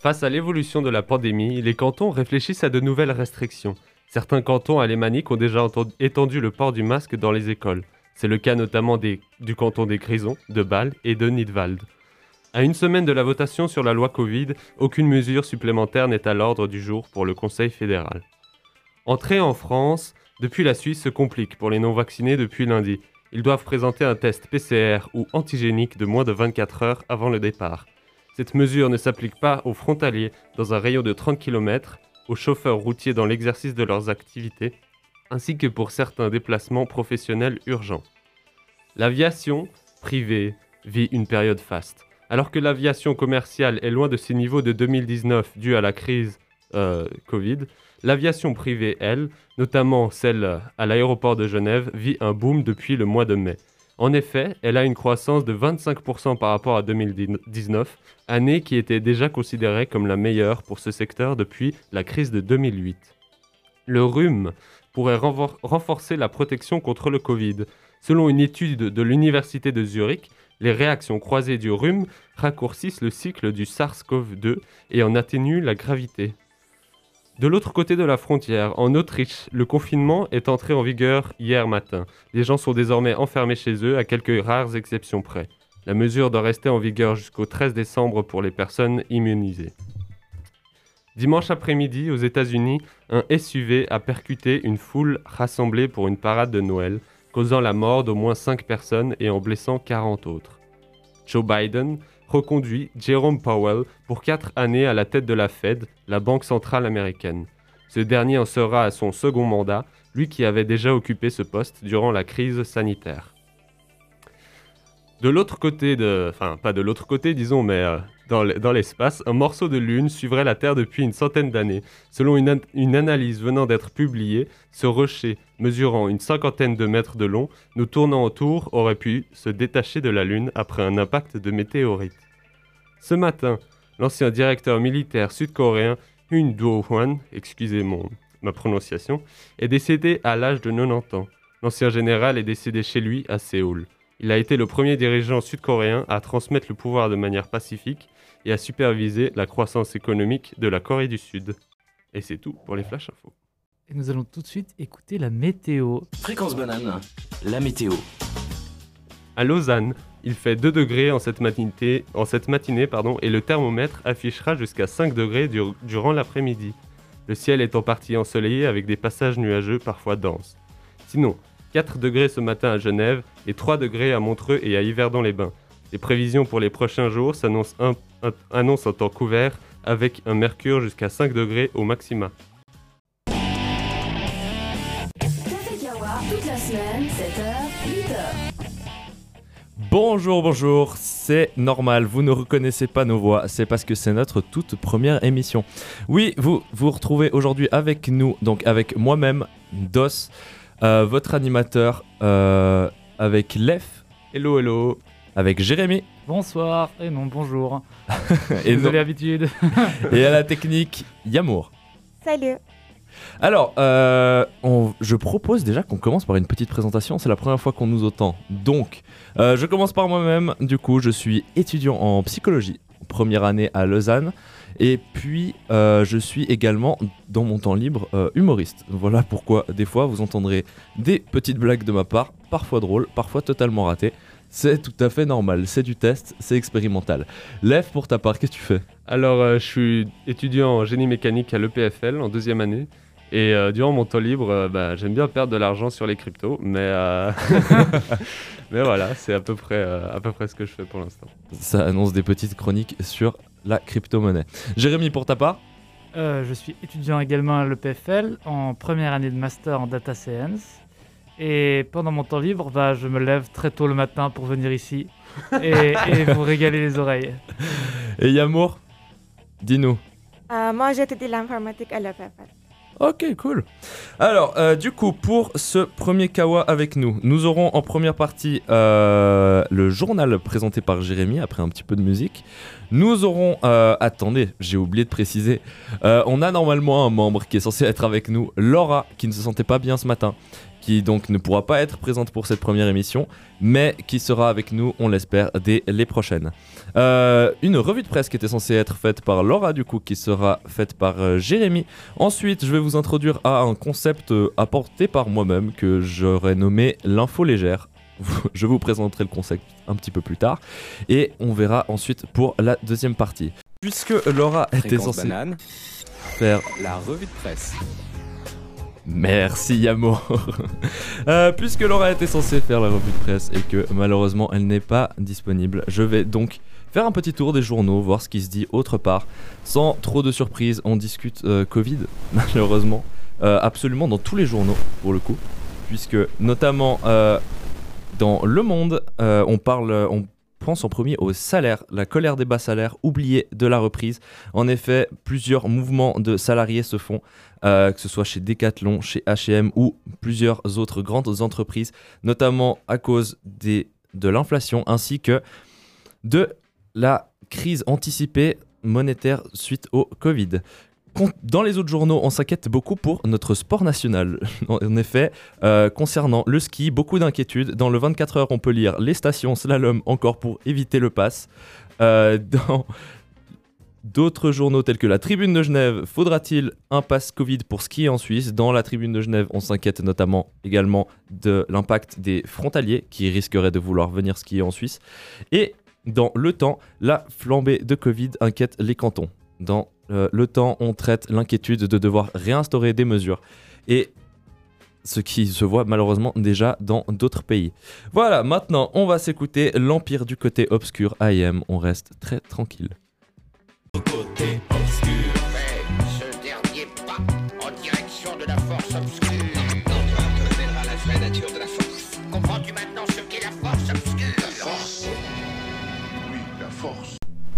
Face à l'évolution de la pandémie, les cantons réfléchissent à de nouvelles restrictions. Certains cantons alémaniques ont déjà étendu le port du masque dans les écoles. C'est le cas notamment du canton des Grisons, de Bâle et de Nidwald. À une semaine de la votation sur la loi Covid, aucune mesure supplémentaire n'est à l'ordre du jour pour le Conseil fédéral. Entrer en France depuis la Suisse se complique pour les non-vaccinés depuis lundi. Ils doivent présenter un test PCR ou antigénique de moins de 24 heures avant le départ. Cette mesure ne s'applique pas aux frontaliers dans un rayon de 30 km, aux chauffeurs routiers dans l'exercice de leurs activités, ainsi que pour certains déplacements professionnels urgents. L'aviation privée vit une période faste. Alors que l'aviation commerciale est loin de ses niveaux de 2019 dû à la crise euh, Covid, l'aviation privée, elle, notamment celle à l'aéroport de Genève, vit un boom depuis le mois de mai. En effet, elle a une croissance de 25% par rapport à 2019, année qui était déjà considérée comme la meilleure pour ce secteur depuis la crise de 2008. Le rhume pourrait renforcer la protection contre le Covid. Selon une étude de l'Université de Zurich, les réactions croisées du rhume raccourcissent le cycle du SARS-CoV-2 et en atténuent la gravité. De l'autre côté de la frontière, en Autriche, le confinement est entré en vigueur hier matin. Les gens sont désormais enfermés chez eux, à quelques rares exceptions près. La mesure doit rester en vigueur jusqu'au 13 décembre pour les personnes immunisées. Dimanche après-midi, aux États-Unis, un SUV a percuté une foule rassemblée pour une parade de Noël, causant la mort d'au moins 5 personnes et en blessant 40 autres. Joe Biden reconduit Jerome Powell pour 4 années à la tête de la Fed, la banque centrale américaine. Ce dernier en sera à son second mandat, lui qui avait déjà occupé ce poste durant la crise sanitaire. De l'autre côté de... Enfin, pas de l'autre côté, disons, mais euh, dans l'espace, un morceau de Lune suivrait la Terre depuis une centaine d'années. Selon une, analyse venant d'être publiée, ce rocher, mesurant une cinquantaine de mètres de long, nous tournant autour, aurait pu se détacher de la Lune après un impact de météorite. Ce matin, l'ancien directeur militaire sud-coréen Yoon Do-hwan, excusez mon, ma prononciation, est décédé à l'âge de 90 ans. L'ancien général est décédé chez lui à Séoul. Il a été le premier dirigeant sud-coréen à transmettre le pouvoir de manière pacifique et à superviser la croissance économique de la Corée du Sud. Et c'est tout pour les flash infos. Et nous allons tout de suite écouter la météo. Fréquence banane, la météo. À Lausanne, il fait 2 degrés en cette matinée, en cette matinée pardon, et le thermomètre affichera jusqu'à 5 degrés durant l'après-midi. Le ciel est en partie ensoleillé avec des passages nuageux parfois denses. Sinon, 4 degrés ce matin à Genève et 3 degrés à Montreux et à Yverdon-les-Bains. Les prévisions pour les prochains jours s'annoncent un, un, temps couvert avec un mercure jusqu'à 5 degrés au maxima. Bonjour, bonjour, c'est normal, vous ne reconnaissez pas nos voix, c'est parce que c'est notre toute première émission. Oui, vous vous retrouvez aujourd'hui avec nous, donc avec moi-même, DOS, euh, votre animateur euh, avec Lef. Hello, hello. Avec Jérémy. Bonsoir. Et non, bonjour. et Désolé, l'habitude. et à la technique, Yamour. Salut. Alors, euh, je propose déjà qu'on commence par une petite présentation. C'est la première fois qu'on nous entend. Donc, je commence par moi-même. Du coup, je suis étudiant en psychologie, première année à Lausanne. Et puis, euh, je suis également, dans mon temps libre, euh, humoriste. Voilà pourquoi, des fois, vous entendrez des petites blagues de ma part, parfois drôles, parfois totalement ratées. C'est tout à fait normal, c'est du test, c'est expérimental. Lève pour ta part, qu'est-ce que tu fais? Alors, euh, je suis étudiant en génie mécanique à l'EPFL en deuxième année. Et durant mon temps libre, bah, j'aime bien perdre de l'argent sur les cryptos, mais, mais voilà, c'est à, peu près, à peu près ce que je fais pour l'instant. Ça annonce des petites chroniques sur la crypto-monnaie. Jérémy, pour ta part? Euh, Je suis étudiant également à l'EPFL en première année de master en data science. Et pendant mon temps libre, bah, je me lève très tôt le matin pour venir ici et, vous régaler les oreilles. Et Yamour, dis-nous. Euh, moi, j'étudie l'informatique à l'EPFL. Ok, cool. Alors, euh, du coup, pour ce premier Kawa avec nous, nous aurons en première partie euh, le journal présenté par Jérémy après un petit peu de musique. Nous aurons, euh, attendez, j'ai oublié de préciser, on a normalement un membre qui est censé être avec nous, Laura, qui ne se sentait pas bien ce matin. Qui donc ne pourra pas être présente pour cette première émission, mais qui sera avec nous, on l'espère, dès les prochaines. Euh, une revue de presse qui était censée être faite par Laura, du coup, qui sera faite par euh, Jérémy. Ensuite, je vais vous introduire à un concept euh, apporté par moi-même que j'aurais nommé l'info légère. Je vous présenterai le concept un petit peu plus tard et on verra ensuite pour la deuxième partie. Puisque Laura était censée banane, faire la revue de presse. Merci Yamo. Euh, puisque Laura était censée faire la revue de presse et que malheureusement elle n'est pas disponible, je vais donc faire un petit tour des journaux, voir ce qui se dit autre part. Sans trop de surprises, on discute euh, Covid, malheureusement, Euh, absolument dans tous les journaux pour le coup, puisque notamment dans Le Monde, on parle, pense en premier au salaire, la colère des bas salaires, oubliée de la reprise. En effet, plusieurs mouvements de salariés se font euh, que ce soit chez Decathlon, chez H&M ou plusieurs autres grandes entreprises, notamment à cause de l'inflation ainsi que de la crise anticipée monétaire suite au Covid. Dans les autres journaux, on s'inquiète beaucoup pour notre sport national. En effet, euh, concernant le ski, beaucoup d'inquiétudes. Dans le 24 heures, on peut lire les stations slalom encore pour éviter le pass. Euh, dans d'autres journaux tels que la Tribune de Genève, faudra-t-il un pass Covid pour skier en Suisse? Dans la Tribune de Genève, on s'inquiète notamment également de l'impact des frontaliers qui risqueraient de vouloir venir skier en Suisse. Et dans Le Temps, la flambée de Covid inquiète les cantons. Dans euh, Le Temps, on traite l'inquiétude de devoir réinstaurer des mesures. Et ce qui se voit malheureusement déjà dans d'autres pays. Voilà, maintenant on va s'écouter l'Empire du côté obscur IM. On reste très tranquille.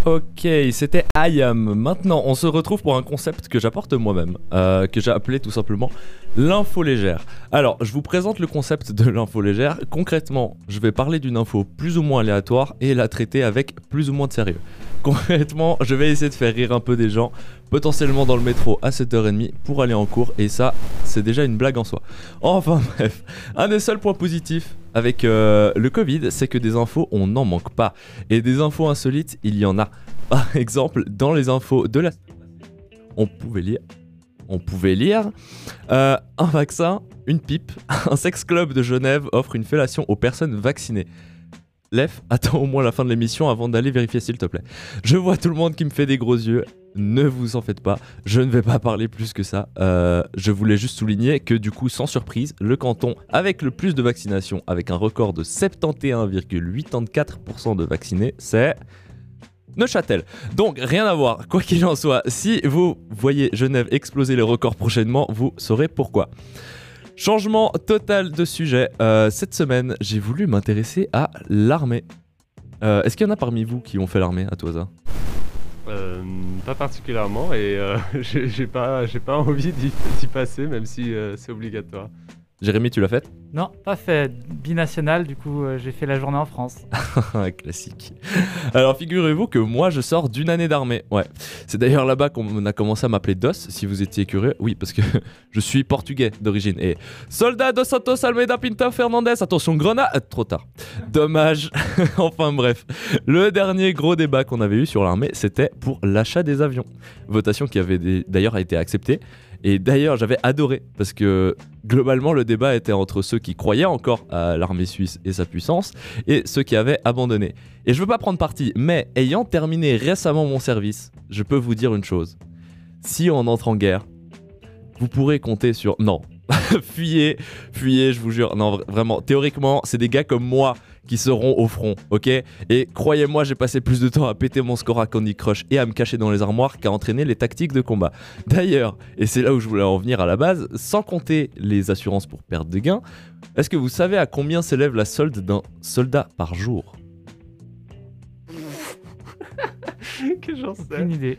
Ok, c'était IAM. Maintenant, on se retrouve pour un concept que j'apporte moi-même, euh, que j'ai appelé tout simplement l'info légère. Alors, je vous présente le concept de l'info légère. Concrètement, je vais parler d'une info plus ou moins aléatoire et la traiter avec plus ou moins de sérieux. Concrètement, je vais essayer de faire rire un peu des gens, potentiellement dans le métro à 7h30 pour aller en cours, et ça, c'est déjà une blague en soi. Enfin bref, un des seuls points positifs avec euh, le Covid, c'est que des infos, on n'en manque pas. Et des infos insolites, il y en a. Par exemple, dans les infos de la... On pouvait lire... On pouvait lire euh, un vaccin, une pipe, un sex club de Genève offre une fellation aux personnes vaccinées. Lef, attends au moins la fin de l'émission avant d'aller vérifier s'il te plaît. Je vois tout le monde qui me fait des gros yeux. Ne vous en faites pas, je ne vais pas parler plus que ça. Euh, je voulais juste souligner que du coup, sans surprise, le canton avec le plus de vaccination, avec un record de 71,84% de vaccinés, c'est Neuchâtel. Donc rien à voir, quoi qu'il en soit, si vous voyez Genève exploser les records prochainement, vous saurez pourquoi. Changement total de sujet. Euh, cette semaine, j'ai voulu m'intéresser à l'armée. Euh, Est-ce qu'il y en a parmi vous qui ont fait l'armée à tout hasard Euh, pas particulièrement et euh, j'ai pas, envie d'y passer même si c'est obligatoire. Jérémy, tu l'as fait Non, pas fait. Binational, du coup, euh, j'ai fait la journée en France. Classique. Alors figurez-vous que moi je sors d'une année d'armée. Ouais. C'est d'ailleurs là-bas qu'on a commencé à m'appeler DOS, si vous étiez curieux. Oui, parce que je suis portugais d'origine. Et soldat dos Santos Almeida Pinto Fernandez, attention grenade. euh, trop tard. Dommage. enfin bref. Le dernier gros débat qu'on avait eu sur l'armée, c'était pour l'achat des avions. Votation qui avait d'ailleurs été acceptée. Et d'ailleurs, j'avais adoré parce que globalement, le débat était entre ceux qui croyaient encore à l'armée suisse et sa puissance et ceux qui avaient abandonné. Et je veux pas prendre parti, mais ayant terminé récemment mon service, je peux vous dire une chose. Si on entre en guerre, vous pourrez compter sur... Non. fuyez, fuyez, je vous jure. Non, vra- vraiment, théoriquement, c'est des gars comme moi qui seront au front, ok? Et croyez-moi, j'ai passé plus de temps à péter mon score à Candy Crush et à me cacher dans les armoires qu'à entraîner les tactiques de combat. D'ailleurs, et c'est là où je voulais en venir à la base, sans compter les assurances pour perte de gains, est-ce que vous savez à combien s'élève la solde d'un soldat par jour? Que j'en sais. Une idée.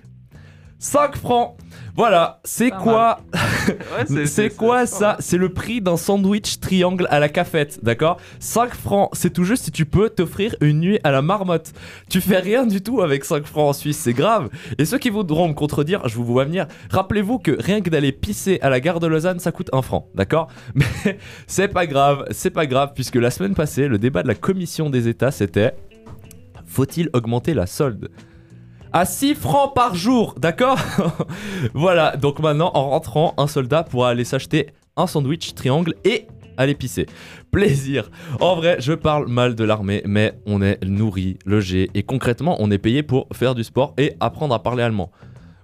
5 francs. Voilà, c'est quoi Ouais, C'est quoi ça C'est le prix d'un sandwich triangle à la cafette, d'accord 5 francs, c'est tout juste si tu peux t'offrir une nuit à la marmotte. Tu fais rien du tout avec 5 francs en Suisse, c'est grave. Et ceux qui voudront me contredire, je vous vois venir, rappelez-vous que rien que d'aller pisser à la gare de Lausanne, ça coûte 1 franc, d'accord Mais c'est pas grave, c'est pas grave, puisque la semaine passée, le débat de la commission des États, c'était faut-il augmenter la solde? À 6 francs par jour, d'accord Voilà, donc maintenant en rentrant, un soldat pourra aller s'acheter un sandwich triangle et aller pisser. Plaisir. En vrai, je parle mal de l'armée, mais on est nourri, logé et concrètement, on est payé pour faire du sport et apprendre à parler allemand.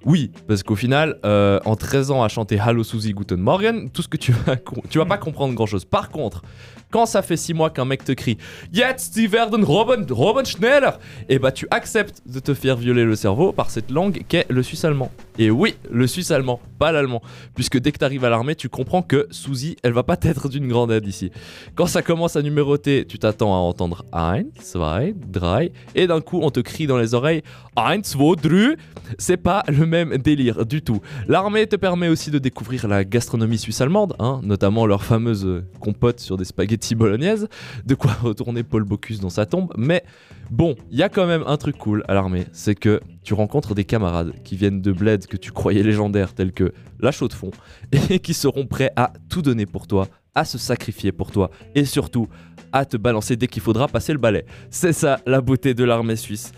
Oui, parce qu'au final, euh, en 13 ans à chanter Hallo Susi Guten Morgen, tout ce que tu vas, tu vas pas comprendre grand chose. Par contre, quand ça fait 6 mois qu'un mec te crie Jetzt die werden Robben, Robben schneller et bah tu acceptes de te faire violer le cerveau par cette langue qu'est le suisse allemand. Et oui, le suisse allemand, pas l'allemand. Puisque dès que t'arrives à l'armée, tu comprends que Suzy, elle va pas t'être d'une grande aide ici. Quand ça commence à numéroter, tu t'attends à entendre 1, 2, 3, et d'un coup on te crie dans les oreilles 1, 2, 3. C'est pas le même délire du tout. L'armée te permet aussi de découvrir la gastronomie suisse-allemande, hein, notamment leur fameuse compote sur des spaghettis de quoi retourner Paul Bocuse dans sa tombe, mais bon, il y a quand même un truc cool à l'armée, c'est que tu rencontres des camarades qui viennent de bleds que tu croyais légendaires tels que la chaux de fond, et qui seront prêts à tout donner pour toi, à se sacrifier pour toi, et surtout à te balancer dès qu'il faudra passer le balai. C'est ça la beauté de l'armée suisse.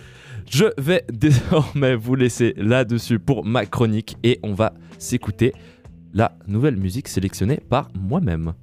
Je vais désormais vous laisser là-dessus pour ma chronique et on va s'écouter la nouvelle musique sélectionnée par moi-même.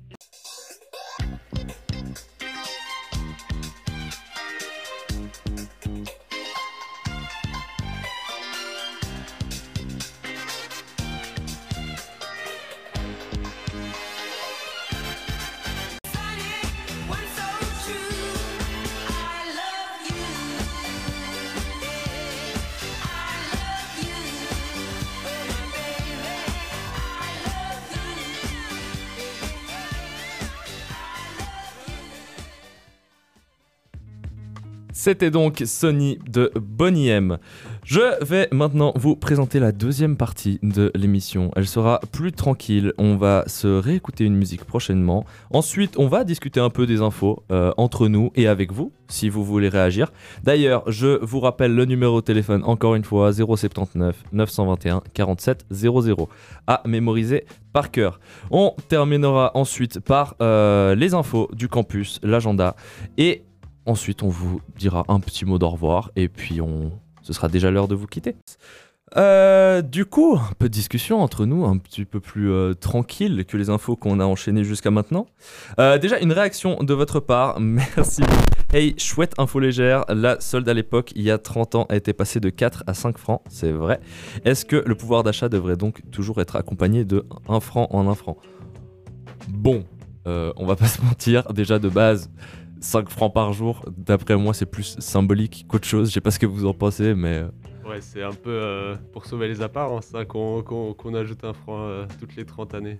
C'était donc Sony de Bonnie. Je vais maintenant vous présenter la deuxième partie de l'émission. Elle sera plus tranquille. On va se réécouter une musique prochainement. Ensuite, on va discuter un peu des infos euh, entre nous et avec vous, si vous voulez réagir. D'ailleurs, je vous rappelle le numéro de téléphone encore une fois 079 921 47 00 à mémoriser par cœur. On terminera ensuite par euh, les infos du campus, l'agenda et Ensuite, on vous dira un petit mot d'au revoir et puis on... ce sera déjà l'heure de vous quitter. Euh, du coup, un peu de discussion entre nous, un petit peu plus euh, tranquille que les infos qu'on a enchaînées jusqu'à maintenant. Euh, déjà, une réaction de votre part, merci. Hey, chouette info légère, la solde à l'époque, il y a 30 ans, a été passée de 4 à 5 francs, c'est vrai. Est-ce que le pouvoir d'achat devrait donc toujours être accompagné de 1 franc en 1 franc? Bon, on va pas se mentir, déjà de base, 5 francs par jour, d'après moi, c'est plus symbolique qu'autre chose. Je sais pas ce que vous en pensez, mais. euh, Ouais, c'est un peu euh, pour sauver les apparences hein, qu'on ajoute un franc euh, toutes les 30 années.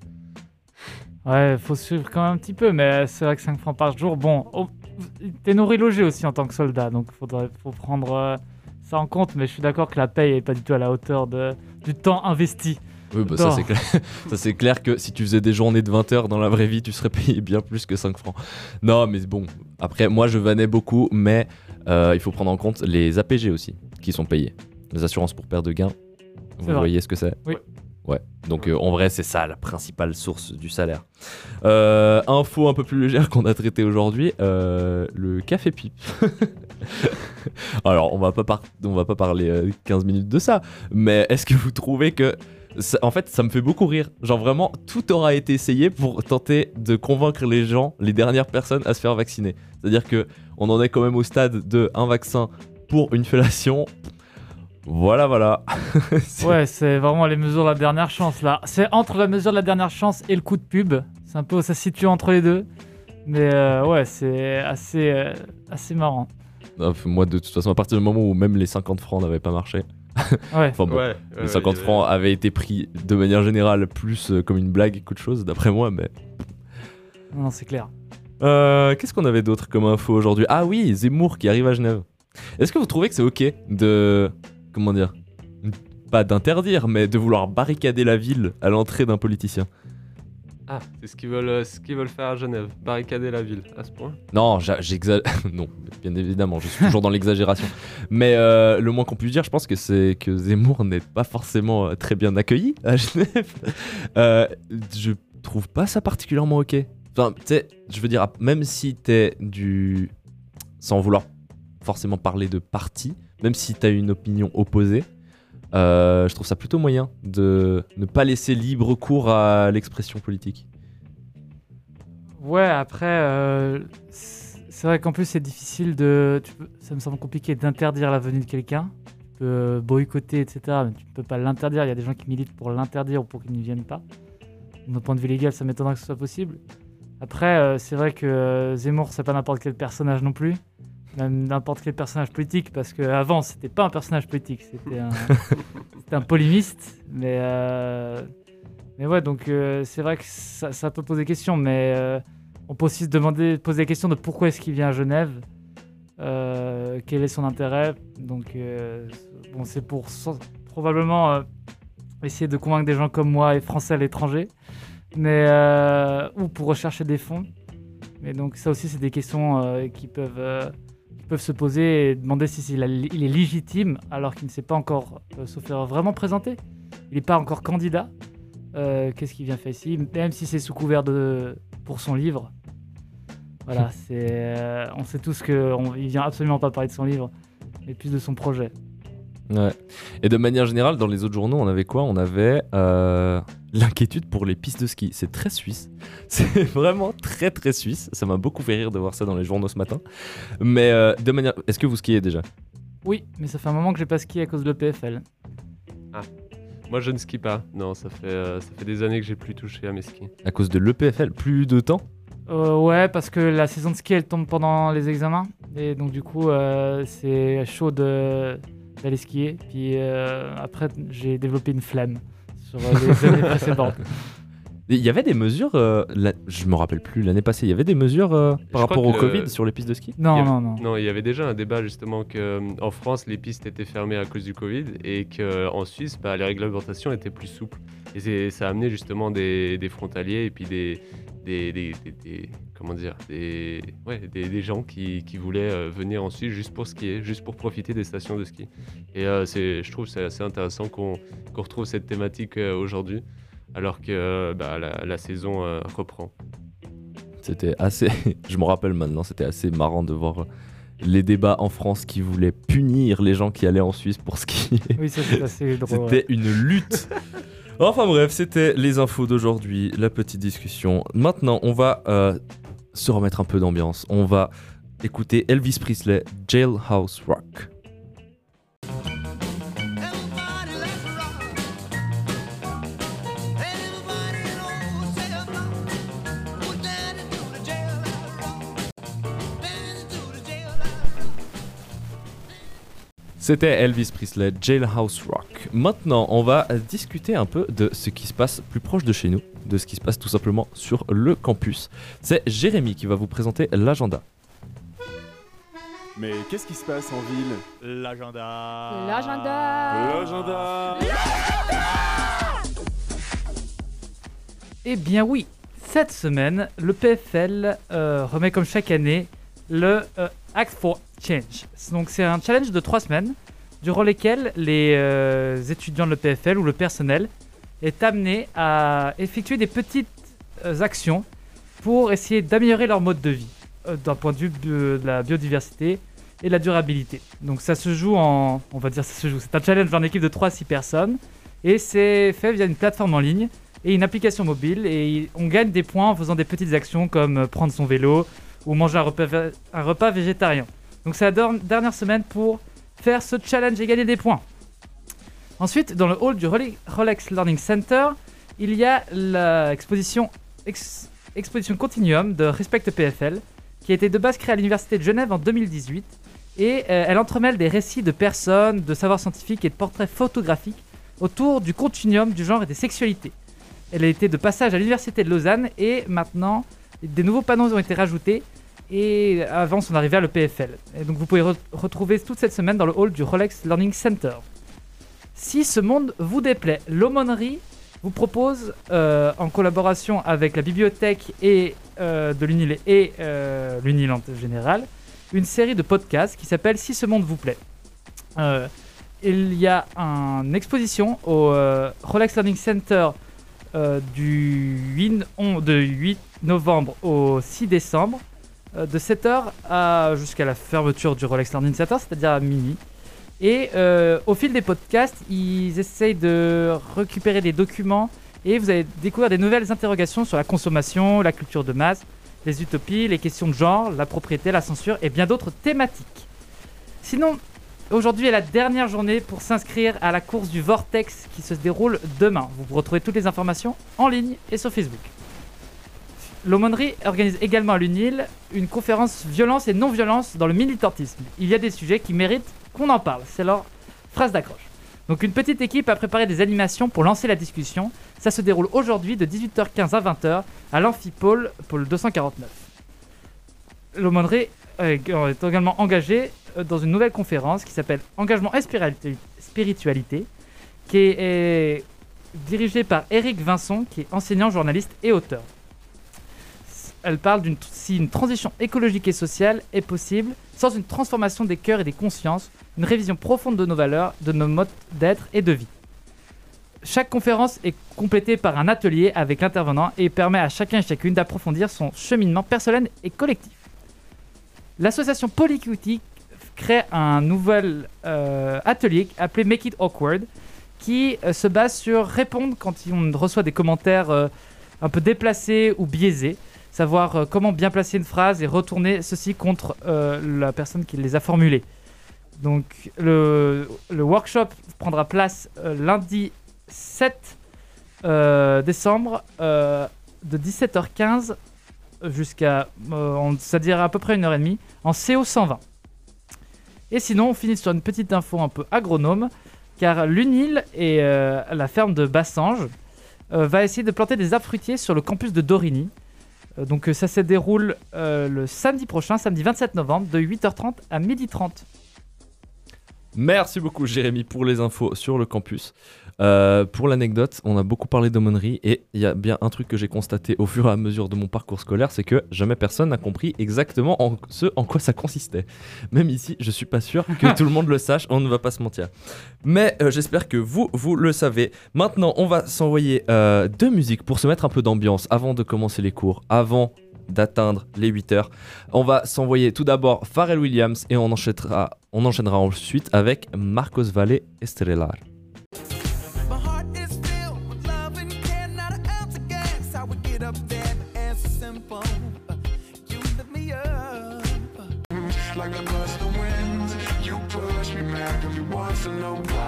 Ouais, faut suivre quand même un petit peu, mais c'est vrai que 5 francs par jour, bon, oh, t'es nourri logé aussi en tant que soldat, donc faudrait, faut prendre euh, ça en compte, mais je suis d'accord que la paye est pas du tout à la hauteur de, du temps investi. Oui, bah, ça c'est clair. ça c'est clair que si tu faisais des journées de 20 heures dans la vraie vie, tu serais payé bien plus que 5 francs. Non, mais bon, après, moi je vannais beaucoup, mais euh, il faut prendre en compte les APG aussi, qui sont payés. Les assurances pour perte de gain. Vous vrai. voyez ce que c'est? Oui. Ouais, donc euh, en vrai, c'est ça la principale source du salaire. Euh, info un peu plus légère qu'on a traité aujourd'hui euh, le café pipe. Alors, on va pas, par- on va pas parler euh, 15 minutes de ça, mais est-ce que vous trouvez que ça- en fait, ça me fait beaucoup rire. Genre vraiment, tout aura été essayé pour tenter de convaincre les gens, les dernières personnes, à se faire vacciner. C'est-à-dire que on en est quand même au stade de un vaccin pour une fellation. Voilà, voilà. Ouais, c'est vraiment les mesures de la dernière chance là. C'est entre la mesure de la dernière chance et le coup de pub. C'est un peu, ça se situe entre les deux. Mais euh, ouais, c'est assez, euh, assez marrant. Non, Moi, de toute façon, à partir du moment où même les 50 francs n'avaient pas marché, Ouais. enfin bon, Ouais, les 50 francs avaient été pris de manière générale plus euh, comme une blague qu'autre chose, d'après moi, mais. Non, c'est clair. Euh, Qu'est-ce qu'on avait d'autre comme info aujourd'hui? Ah oui, Zemmour qui arrive à Genève. Est-ce que vous trouvez que c'est ok de. Comment dire? Pas d'interdire, mais de vouloir barricader la ville à l'entrée d'un politicien? Ah, c'est ce qu'ils veulent, euh, ce qu'ils veulent faire à Genève, barricader la ville, à ce point. Non, j'exagère. non, bien évidemment, je suis toujours dans l'exagération. Mais euh, le moins qu'on puisse dire, je pense que c'est que Zemmour n'est pas forcément euh, très bien accueilli à Genève. Euh, je trouve pas ça particulièrement ok. Enfin, tu sais, je veux dire, même si t'es du. Sans vouloir forcément parler de parti, même si t'as une opinion opposée, euh, je trouve ça plutôt moyen de ne pas laisser libre cours à l'expression politique. Ouais, après, euh, c'est vrai qu'en plus c'est difficile de. ça me semble compliqué d'interdire la venue de quelqu'un. Tu peux euh, boycotter, etc. Mais tu ne peux pas l'interdire. Il y a des gens qui militent pour l'interdire ou pour qu'ils ne viennent pas. D'un point de vue légal, ça m'étonnerait que ce soit possible. Après, c'est vrai que Zemmour, c'est pas n'importe quel personnage non plus. Même n'importe quel personnage politique, parce qu'avant, c'était pas un personnage politique, c'était un, un polémiste. Mais, euh, mais ouais, donc euh, c'est vrai que ça, ça peut poser question, mais euh, on peut aussi se demander, poser la question de pourquoi est-ce qu'il vient à Genève, quel est son intérêt. Donc, bon, c'est pour so- probablement essayer de convaincre des gens comme moi et français à l'étranger, mais ou pour rechercher des fonds. Mais donc ça aussi, c'est des questions qui peuvent qui peuvent se poser et demander si c'est la- il est légitime alors qu'il ne s'est pas encore, euh, sauf erreur, vraiment présenté. Il n'est pas encore candidat. Euh, Qu'est-ce qu'il vient faire ici? Même si c'est sous couvert de pour son livre. Voilà, c'est euh, on sait tous que on- il vient absolument pas parler de son livre, mais plus de son projet. Ouais. Et de manière générale, dans les autres journaux, on avait quoi? On avait euh, l'inquiétude pour les pistes de ski. C'est très suisse. C'est vraiment très très suisse. Ça m'a beaucoup fait rire de voir ça dans les journaux ce matin. Mais euh, de manière, est-ce que vous skiez déjà? Oui, mais ça fait un moment que j'ai pas skié à cause de l'EPFL. Moi, je ne skie pas. Non, ça fait, euh, ça fait des années que j'ai plus touché à mes skis. À cause de l'EPFL Plus de temps? Euh, ouais, parce que la saison de ski elle tombe pendant les examens et donc du coup euh, c'est chaud de- d'aller skier. Puis euh, après j'ai développé une flemme sur euh, les années précédentes. Il y avait des mesures, euh, la- je me rappelle plus, l'année passée, il y avait des mesures euh, par Je rapport au que le- Covid sur les pistes de ski? Non, Il y a- non, non. Non, il y avait déjà un débat justement que euh, en France les pistes étaient fermées à cause du Covid et qu'en Suisse bah, les réglementations étaient plus souples. Et c'est- ça a amené justement des, des frontaliers et puis des, des, des- des- des- comment dire des, ouais, des, des gens qui, qui voulaient euh, venir en Suisse juste pour skier, juste pour profiter des stations de ski. Et euh, c'est, je trouve que c'est assez intéressant qu'on qu'on retrouve cette thématique euh, aujourd'hui alors que euh, bah, la, la saison euh, reprend. C'était assez, je me rappelle maintenant, c'était assez marrant de voir les débats en France qui voulaient punir les gens qui allaient en Suisse pour skier. Oui, ça c'est assez drôle. ouais. C'était une lutte. enfin bref, c'était les infos d'aujourd'hui, la petite discussion. Maintenant, on va euh, se remettre un peu d'ambiance. On va écouter Elvis Presley, Jailhouse Rock. C'était Elvis Presley, Jailhouse Rock. Maintenant, on va discuter un peu de ce qui se passe plus proche de chez nous, de ce qui se passe tout simplement sur le campus. C'est Jérémy qui va vous présenter l'agenda. Mais qu'est-ce qui se passe en ville? L'agenda. L'agenda. L'agenda Eh bien oui, cette semaine, le PFL euh, remet comme chaque année le euh, Act for Donc c'est un challenge de trois semaines durant lesquelles les euh, étudiants de l'EPFL ou le personnel est amené à effectuer des petites euh, actions pour essayer d'améliorer leur mode de vie euh, d'un point de vue de, la biodiversité et de la durabilité. Donc ça se joue en, on va dire ça se joue, c'est un challenge en équipe de 3 à 6 personnes et c'est fait via une plateforme en ligne et une application mobile et on gagne des points en faisant des petites actions comme prendre son vélo ou manger un repas végétarien. Donc c'est la der- dernière semaine pour faire ce challenge et gagner des points. Ensuite, dans le hall du Role- Rolex Learning Center, il y a l'exposition ex- exposition Continuum de Respect PFL qui a été de base créée à l'Université de Genève en 2018 et euh, elle entremêle des récits de personnes, de savoirs scientifiques et de portraits photographiques autour du continuum du genre et des sexualités. Elle a été de passage à l'université de Lausanne et maintenant des nouveaux panneaux ont été rajoutés et avant son arrivée à l'EPFL. Et donc vous pouvez re- retrouver toute cette semaine dans le hall du Rolex Learning Center. Si ce monde vous déplaît, l'aumônerie vous propose, euh, en collaboration avec la bibliothèque et, euh, de l'UNIL et euh, l'UNIL en général, une série de podcasts qui s'appelle Si ce monde vous plaît. Euh, il y a une exposition au euh, Rolex Learning Center du 8, on- de 8 novembre au 6 décembre, de 7h à jusqu'à la fermeture du Rolex Learning Center, c'est-à-dire à minuit. Et euh, au fil des podcasts, ils essayent de récupérer des documents et vous allez découvrir des nouvelles interrogations sur la consommation, la culture de masse, les utopies, les questions de genre, la propriété, la censure et bien d'autres thématiques. Sinon, aujourd'hui est la dernière journée pour s'inscrire à la course du Vortex qui se déroule demain. Vous retrouvez toutes les informations en ligne et sur Facebook. L'aumônerie organise également à l'UNIL une conférence violence et non-violence dans le militantisme. Il y a des sujets qui méritent qu'on en parle. C'est leur phrase d'accroche. Donc une petite équipe a préparé des animations pour lancer la discussion. Ça se déroule aujourd'hui de 18h15 à 20h à l'amphipôle, pôle 249. L'aumônerie euh, est également engagée euh, dans une nouvelle conférence qui s'appelle Engagement et spiritualité, qui est dirigée par Eric Vincent, qui est enseignant, journaliste et auteur. Elle parle d'une si une transition écologique et sociale est possible sans une transformation des cœurs et des consciences, une révision profonde de nos valeurs, de nos modes d'être et de vie. Chaque conférence est complétée par un atelier avec l'intervenant et permet à chacun et chacune d'approfondir son cheminement personnel et collectif. L'association Polycutie crée un nouvel euh, atelier appelé Make It Awkward qui euh, se base sur répondre quand on reçoit des commentaires euh, un peu déplacés ou biaisés savoir euh, comment bien placer une phrase et retourner ceci contre euh, la personne qui les a formulés. Donc le, le workshop prendra place euh, lundi 7 euh, décembre de 17h15 jusqu'à, c'est-à-dire à peu près une heure et demie, en CO 120. Et sinon, on finit sur une petite info un peu agronome, car l'UNIL et la ferme de Bassange va essayer de planter des arbres fruitiers sur le campus de Dorigny. Euh, donc euh, ça se déroule euh, le samedi prochain, samedi 27 novembre, de 8h30 à 12h30. Merci beaucoup Jérémy pour les infos sur le campus. Euh, pour l'anecdote, on a beaucoup parlé d'aumônerie et il y a bien un truc que j'ai constaté au fur et à mesure de mon parcours scolaire, c'est que jamais personne n'a compris exactement en ce en quoi ça consistait. Même ici, je suis pas sûr que tout le monde le sache, on ne va pas se mentir. Mais euh, j'espère que vous, vous le savez. Maintenant, on va s'envoyer euh, deux musiques pour se mettre un peu d'ambiance avant de commencer les cours, avant d'atteindre les 8 heures. On va s'envoyer tout d'abord Pharrell Williams et on enchaînera, on enchaînera ensuite avec Marcos Valle. Like a gust of wind, you push me back every once in a while.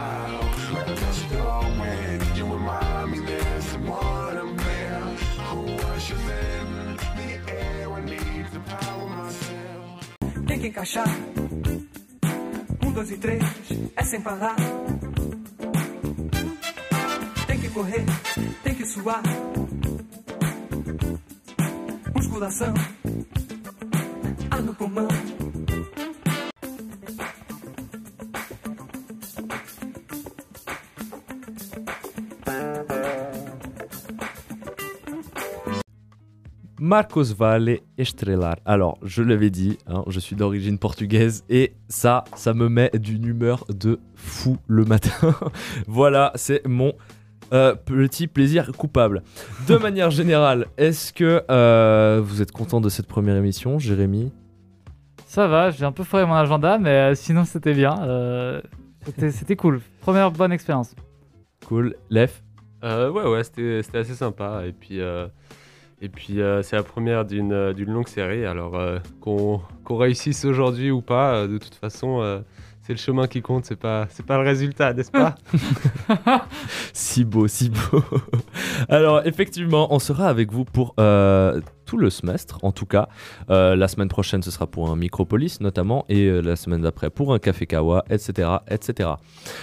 Que encaixar. Um, dois e três, é sem parar. Tem que correr, tem que suar. Musculação, ar no pulmão. Marcos Valle Estrellar. Alors, je l'avais dit, hein, je suis d'origine portugaise et ça, ça me met d'une humeur de fou le matin. voilà, c'est mon euh, petit plaisir coupable. De manière générale, est-ce que euh, vous êtes content de cette première émission, Jérémy? Ça va, j'ai un peu foiré mon agenda, mais euh, sinon c'était bien. euh, c'était- cool. Première bonne expérience. Cool. Lef? Euh, ouais, ouais, c'était c'était assez sympa. Et puis, euh, et puis euh, c'est la première d'une euh, longue série. Alors, euh, qu'on réussisse aujourd'hui ou pas, de toute façon, c'est le chemin qui compte, c'est pas, c'est pas le résultat, n'est-ce pas Si beau, si beau. Alors, effectivement, on sera avec vous pour euh, tout le semestre, en tout cas. Euh, la semaine prochaine, ce sera pour un Micropolis, notamment, et euh, la semaine d'après pour un Café Kawa, etc., etc.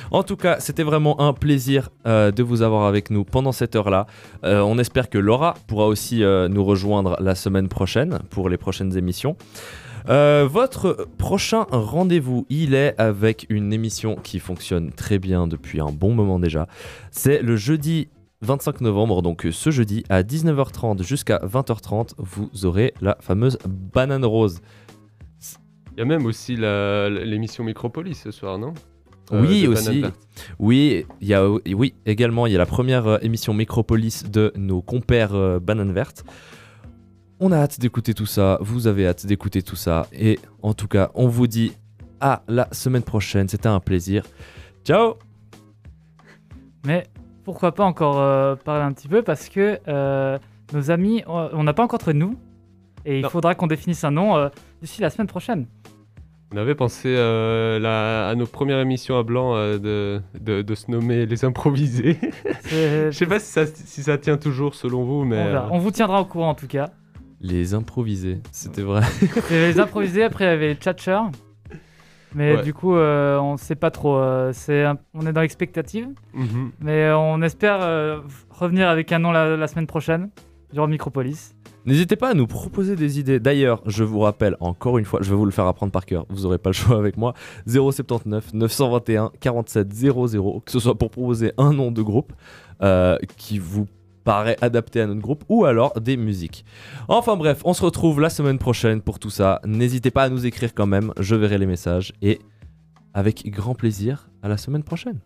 En tout cas, c'était vraiment un plaisir euh, de vous avoir avec nous pendant cette heure-là. Euh, on espère que Laura pourra aussi euh, nous rejoindre la semaine prochaine pour les prochaines émissions. Euh, votre prochain rendez-vous, il est avec une émission qui fonctionne très bien depuis un bon moment déjà. C'est le jeudi 25 novembre, donc ce jeudi à 19h30 jusqu'à 20h30, vous aurez la fameuse banane rose. Il y a même aussi l'émission Micropolis ce soir, non? Euh, oui, de aussi. Oui, il y a, oui, également, il y a la première euh, émission Micropolis de nos compères euh, Banane Verte. On a hâte d'écouter tout ça, vous avez hâte d'écouter tout ça, et en tout cas, on vous dit à la semaine prochaine, c'était un plaisir. Ciao Mais pourquoi pas encore euh, parler un petit peu parce que euh, nos amis, on n'a pas encore trouvé de nous. Et il Non. faudra qu'on définisse un nom euh, d'ici la semaine prochaine. On avait pensé euh, la- à nos premières émissions à blanc euh, de, de, de se nommer les improvisés. Je sais pas si ça, si ça tient toujours selon vous, mais. euh, On vous tiendra au courant en tout cas. Les improvisés, c'était vrai. Il y avait les improvisés, après il y avait les tchatchers. Mais Ouais. du coup, euh, on sait pas trop. euh, c'est un- on est dans l'expectative. mhm. Mais euh, on espère euh, revenir avec un nom la, la semaine prochaine durant Micropolis. N'hésitez pas à nous proposer des idées. D'ailleurs, je vous rappelle encore une fois, je vais vous le faire apprendre par cœur. Vous n'aurez pas le choix avec moi. 079 921 47 00, que ce soit pour proposer un nom de groupe euh, qui vous paraît adapté à notre groupe ou alors des musiques. Enfin bref, on se retrouve la semaine prochaine pour tout ça. N'hésitez pas à nous écrire quand même, je verrai les messages et avec grand plaisir à la semaine prochaine.